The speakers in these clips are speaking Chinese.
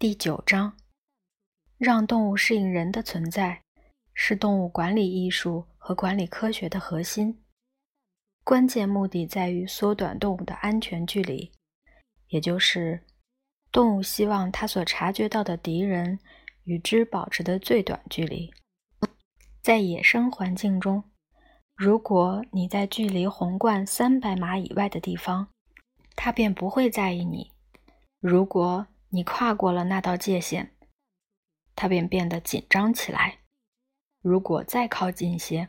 第九章，让动物适应人的存在，是动物管理艺术和管理科学的核心。关键目的在于缩短动物的安全距离，也就是动物希望它所察觉到的敌人与之保持的最短距离。在野生环境中，如果你在距离红冠三百码以外的地方，它便不会在意你。如果你跨过了那道界限，它便变得紧张起来。如果再靠近些，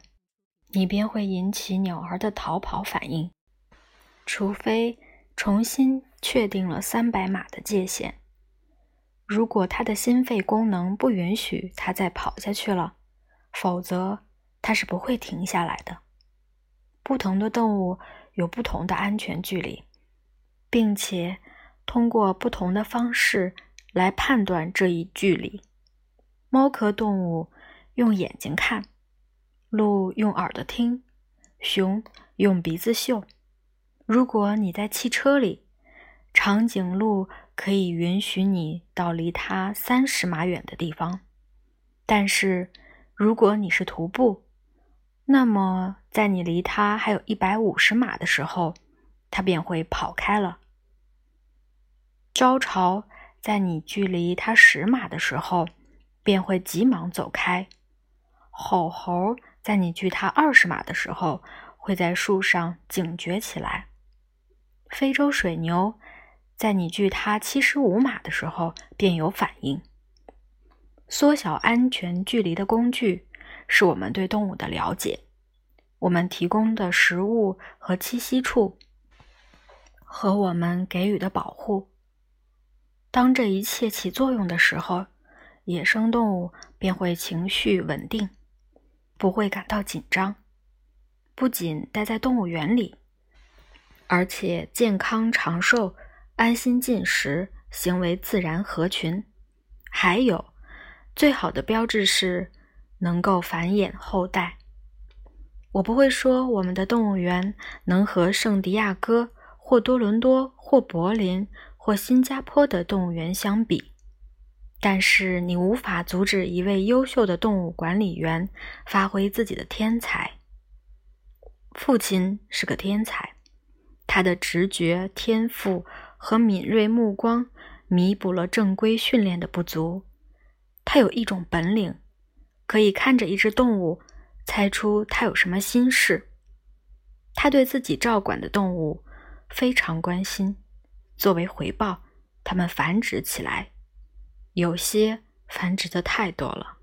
你便会引起鸟儿的逃跑反应。除非重新确定了三百码的界限，如果它的心肺功能不允许它再跑下去了，否则它是不会停下来的。不同的动物有不同的安全距离，并且。通过不同的方式来判断这一距离。猫科动物用眼睛看，鹿用耳朵听，熊用鼻子嗅。如果你在汽车里，长颈鹿可以允许你到离它三十码远的地方，但是如果你是徒步，那么在你离它还有一百五十码的时候，它便会跑开了。招潮在你距离它十码的时候，便会急忙走开；吼猴在你距它二十码的时候，会在树上警觉起来；非洲水牛在你距它七十五码的时候便有反应。缩小安全距离的工具是我们对动物的了解，我们提供的食物和栖息处，和我们给予的保护。当这一切起作用的时候，野生动物便会情绪稳定，不会感到紧张。不仅待在动物园里，而且健康长寿、安心进食、行为自然合群。还有，最好的标志是能够繁衍后代。我不会说我们的动物园能和圣地亚哥或多伦多或柏林。或新加坡的动物园相比，但是你无法阻止一位优秀的动物管理员发挥自己的天才。父亲是个天才，他的直觉天赋和敏锐目光弥补了正规训练的不足。他有一种本领，可以看着一只动物，猜出它有什么心事。他对自己照管的动物非常关心。作为回报，它们繁殖起来，有些繁殖的太多了。